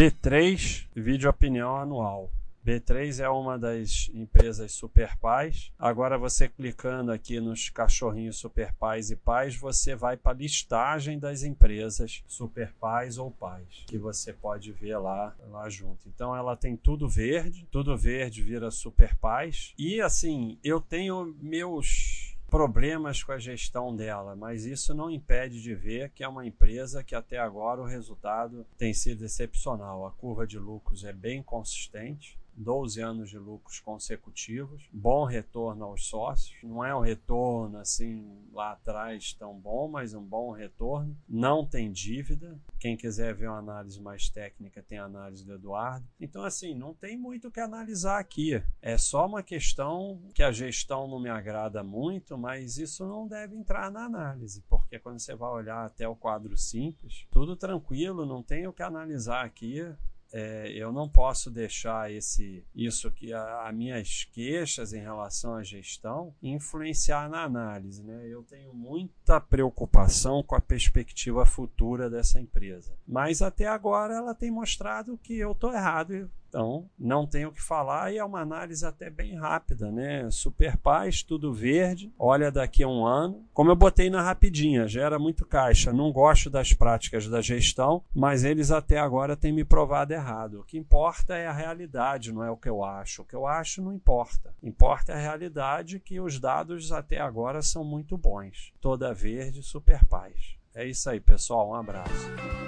B3, vídeo opinião anual. B3 é uma das empresas super pais. Agora você clicando aqui nos cachorrinhos super pais e pais, você vai para a listagem das empresas super pais ou pais, que você pode ver lá, lá junto. Então ela tem tudo verde, tudo verde vira super pais. E assim, eu tenho meus problemas com a gestão dela, mas isso não impede de ver que é uma empresa que até agora o resultado tem sido excepcional. A curva de lucros é bem consistente. 12 anos de lucros consecutivos, bom retorno aos sócios. Não é um retorno assim lá atrás tão bom, mas um bom retorno. Não tem dívida. Quem quiser ver uma análise mais técnica, tem a análise do Eduardo. Então, assim, não tem muito o que analisar aqui. É só uma questão que a gestão não me agrada muito, mas isso não deve entrar na análise, porque quando você vai olhar até o quadro simples, tudo tranquilo, não tem o que analisar aqui é, eu não posso deixar esse isso que as minhas queixas em relação à gestão influenciar na análise, né? Eu tenho muita preocupação com a perspectiva futura dessa empresa, mas até agora ela tem mostrado que eu estou errado então, não tenho o que falar e é uma análise até bem rápida, né? Super paz, tudo verde, olha daqui a um ano. Como eu botei na rapidinha, gera muito caixa. Não gosto das práticas da gestão, mas eles até agora têm me provado errado. O que importa é a realidade, não é o que eu acho. O que eu acho não importa. Importa a realidade que os dados até agora são muito bons. Toda verde, super paz. É isso aí, pessoal. Um abraço.